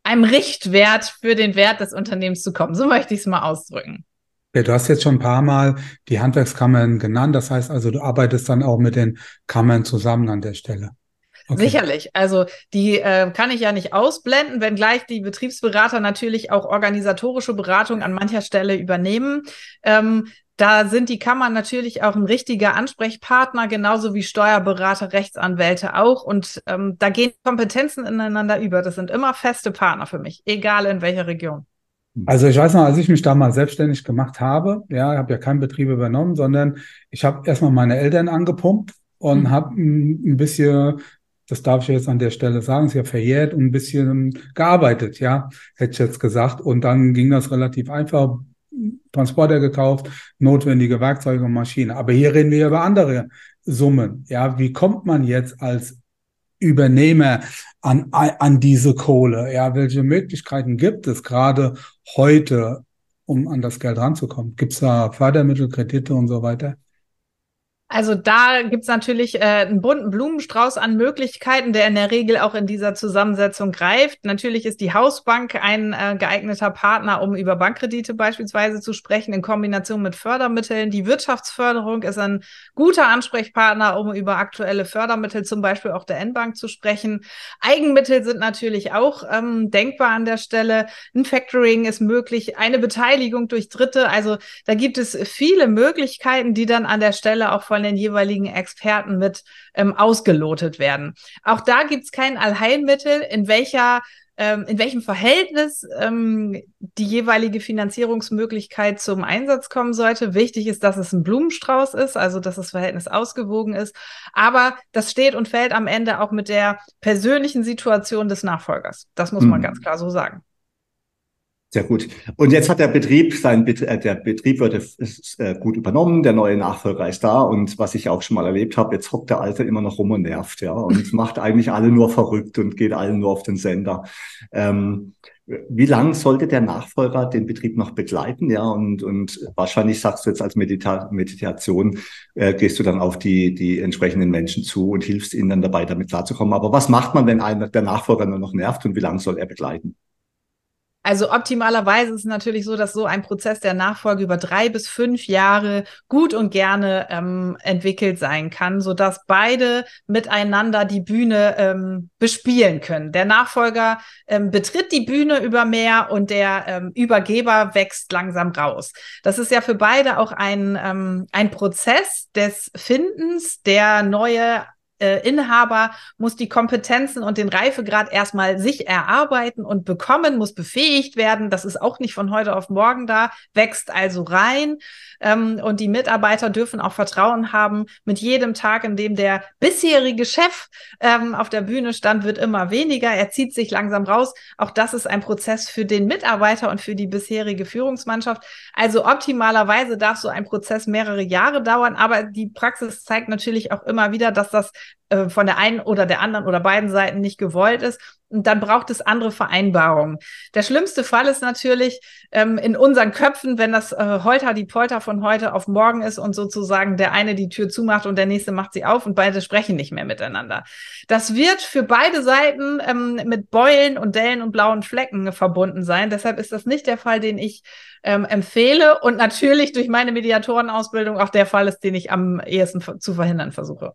einem Richtwert für den Wert des Unternehmens zu kommen. So möchte ich es mal ausdrücken. Ja, du hast jetzt schon ein paar Mal die Handwerkskammern genannt. Das heißt also, du arbeitest dann auch mit den Kammern zusammen an der Stelle. Okay. Sicherlich. Also die äh, kann ich ja nicht ausblenden, wenngleich die Betriebsberater natürlich auch organisatorische Beratung an mancher Stelle übernehmen. Ähm, da sind die Kammern natürlich auch ein richtiger Ansprechpartner, genauso wie Steuerberater, Rechtsanwälte auch. Und ähm, da gehen Kompetenzen ineinander über. Das sind immer feste Partner für mich, egal in welcher Region. Also ich weiß noch, als ich mich damals selbstständig gemacht habe, ja, ich habe ja keinen Betrieb übernommen, sondern ich habe erstmal meine Eltern angepumpt und mhm. habe ein bisschen, das darf ich jetzt an der Stelle sagen, ist ja verjährt, und ein bisschen gearbeitet, ja, hätte ich jetzt gesagt. Und dann ging das relativ einfach, Transporter gekauft, notwendige Werkzeuge und Maschinen. Aber hier reden wir über andere Summen. Ja, wie kommt man jetzt als Übernehmer an, an diese Kohle? Ja, welche Möglichkeiten gibt es gerade heute, um an das Geld ranzukommen? Gibt es da Fördermittel, Kredite und so weiter? Also da gibt's natürlich äh, einen bunten Blumenstrauß an Möglichkeiten, der in der Regel auch in dieser Zusammensetzung greift. Natürlich ist die Hausbank ein äh, geeigneter Partner, um über Bankkredite beispielsweise zu sprechen, in Kombination mit Fördermitteln. Die Wirtschaftsförderung ist ein guter Ansprechpartner, um über aktuelle Fördermittel, zum Beispiel auch der N-Bank, zu sprechen. Eigenmittel sind natürlich auch ähm, denkbar an der Stelle. Ein Factoring ist möglich, eine Beteiligung durch Dritte. Also da gibt es viele Möglichkeiten, die dann an der Stelle auch von den jeweiligen Experten mit ähm, ausgelotet werden. Auch da gibt es kein Allheilmittel, in welcher ähm, in welchem Verhältnis ähm, die jeweilige Finanzierungsmöglichkeit zum Einsatz kommen sollte. Wichtig ist, dass es ein Blumenstrauß ist, also dass das Verhältnis ausgewogen ist. Aber das steht und fällt am Ende auch mit der persönlichen Situation des Nachfolgers. Das muss man mhm. ganz klar so sagen. Sehr gut. Und jetzt hat der Betrieb, sein Bet äh, der Betrieb wird äh, gut übernommen, der neue Nachfolger ist da und was ich auch schon mal erlebt habe, jetzt hockt der Alte immer noch rum und nervt, ja, und macht eigentlich alle nur verrückt und geht allen nur auf den Sender. Ähm, wie lang sollte der Nachfolger den Betrieb noch begleiten? Ja, und, und wahrscheinlich sagst du jetzt als Medita Meditation, äh, gehst du dann auf die, die entsprechenden Menschen zu und hilfst ihnen dann dabei, damit klarzukommen. Aber was macht man, wenn einer der Nachfolger nur noch nervt und wie lange soll er begleiten? Also optimalerweise ist es natürlich so, dass so ein Prozess der Nachfolge über drei bis fünf Jahre gut und gerne ähm, entwickelt sein kann, so dass beide miteinander die Bühne ähm, bespielen können. Der Nachfolger ähm, betritt die Bühne über mehr und der ähm, Übergeber wächst langsam raus. Das ist ja für beide auch ein, ähm, ein Prozess des Findens, der neue äh, Inhaber muss die Kompetenzen und den Reifegrad erstmal sich erarbeiten und bekommen, muss befähigt werden. Das ist auch nicht von heute auf morgen da, wächst also rein. Ähm, und die Mitarbeiter dürfen auch Vertrauen haben. Mit jedem Tag, in dem der bisherige Chef ähm, auf der Bühne stand, wird immer weniger. Er zieht sich langsam raus. Auch das ist ein Prozess für den Mitarbeiter und für die bisherige Führungsmannschaft. Also optimalerweise darf so ein Prozess mehrere Jahre dauern, aber die Praxis zeigt natürlich auch immer wieder, dass das äh, von der einen oder der anderen oder beiden Seiten nicht gewollt ist. Dann braucht es andere Vereinbarungen. Der schlimmste Fall ist natürlich ähm, in unseren Köpfen, wenn das äh, Holter die Polter von heute auf morgen ist und sozusagen der eine die Tür zumacht und der nächste macht sie auf und beide sprechen nicht mehr miteinander. Das wird für beide Seiten ähm, mit Beulen und Dellen und blauen Flecken verbunden sein. Deshalb ist das nicht der Fall, den ich ähm, empfehle und natürlich durch meine Mediatorenausbildung auch der Fall ist, den ich am ehesten zu verhindern versuche.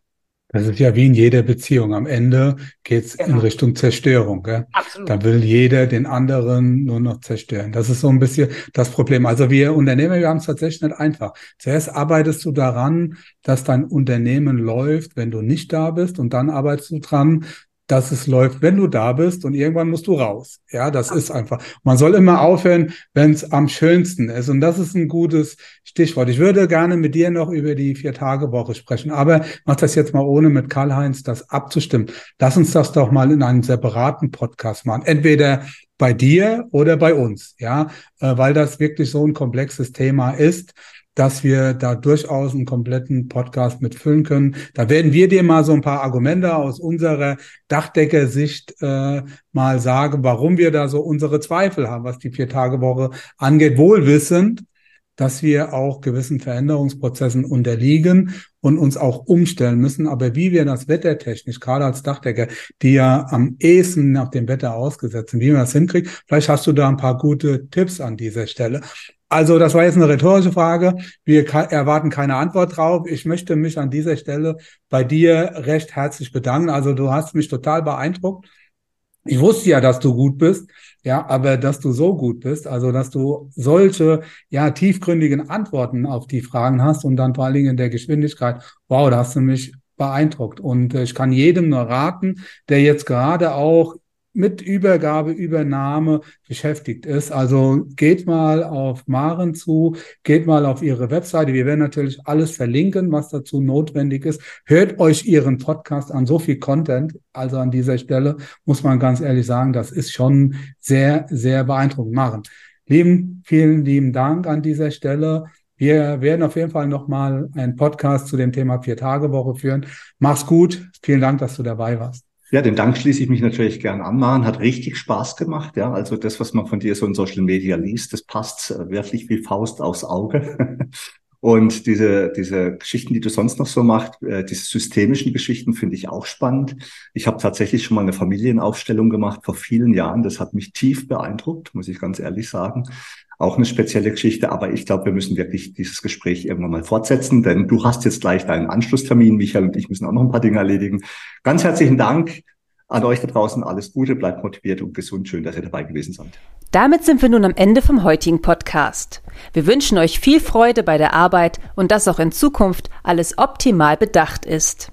Das ist ja wie in jeder Beziehung. Am Ende geht's genau. in Richtung Zerstörung. Gell? Absolut. Da will jeder den anderen nur noch zerstören. Das ist so ein bisschen das Problem. Also wir Unternehmer, wir haben es tatsächlich nicht einfach. Zuerst arbeitest du daran, dass dein Unternehmen läuft, wenn du nicht da bist. Und dann arbeitest du dran, dass es läuft, wenn du da bist und irgendwann musst du raus. Ja, das ist einfach. Man soll immer aufhören, wenn es am schönsten ist. Und das ist ein gutes Stichwort. Ich würde gerne mit dir noch über die Vier-Tage-Woche sprechen, aber mach das jetzt mal ohne mit Karl-Heinz das abzustimmen. Lass uns das doch mal in einem separaten Podcast machen. Entweder bei dir oder bei uns, ja, äh, weil das wirklich so ein komplexes Thema ist dass wir da durchaus einen kompletten Podcast mitfüllen können. Da werden wir dir mal so ein paar Argumente aus unserer Dachdeckersicht äh, mal sagen, warum wir da so unsere Zweifel haben, was die Vier-Tage-Woche angeht, wohlwissend, dass wir auch gewissen Veränderungsprozessen unterliegen und uns auch umstellen müssen. Aber wie wir das wettertechnisch, gerade als Dachdecker, die ja am ehesten nach dem Wetter ausgesetzt sind, wie man das hinkriegt, vielleicht hast du da ein paar gute Tipps an dieser Stelle. Also das war jetzt eine rhetorische Frage. Wir erwarten keine Antwort drauf. Ich möchte mich an dieser Stelle bei dir recht herzlich bedanken. Also du hast mich total beeindruckt. Ich wusste ja, dass du gut bist. Ja, aber dass du so gut bist, also dass du solche, ja, tiefgründigen Antworten auf die Fragen hast und dann vor allen Dingen in der Geschwindigkeit, wow, da hast du mich beeindruckt. Und äh, ich kann jedem nur raten, der jetzt gerade auch mit Übergabe, Übernahme beschäftigt ist. Also geht mal auf Maren zu, geht mal auf ihre Webseite. Wir werden natürlich alles verlinken, was dazu notwendig ist. Hört euch ihren Podcast an, so viel Content. Also an dieser Stelle muss man ganz ehrlich sagen, das ist schon sehr, sehr beeindruckend. Maren, lieben, vielen lieben Dank an dieser Stelle. Wir werden auf jeden Fall nochmal einen Podcast zu dem Thema Vier-Tage-Woche führen. Mach's gut. Vielen Dank, dass du dabei warst. Ja, den Dank schließe ich mich natürlich gern an. Maren hat richtig Spaß gemacht. Ja, also das, was man von dir so in Social Media liest, das passt äh, wirklich wie Faust aufs Auge. Und diese, diese Geschichten, die du sonst noch so machst, äh, diese systemischen Geschichten finde ich auch spannend. Ich habe tatsächlich schon mal eine Familienaufstellung gemacht vor vielen Jahren. Das hat mich tief beeindruckt, muss ich ganz ehrlich sagen. Auch eine spezielle Geschichte, aber ich glaube, wir müssen wirklich dieses Gespräch irgendwann mal fortsetzen, denn du hast jetzt gleich deinen Anschlusstermin. Michael und ich müssen auch noch ein paar Dinge erledigen. Ganz herzlichen Dank an euch da draußen. Alles Gute, bleibt motiviert und gesund. Schön, dass ihr dabei gewesen seid. Damit sind wir nun am Ende vom heutigen Podcast. Wir wünschen euch viel Freude bei der Arbeit und dass auch in Zukunft alles optimal bedacht ist.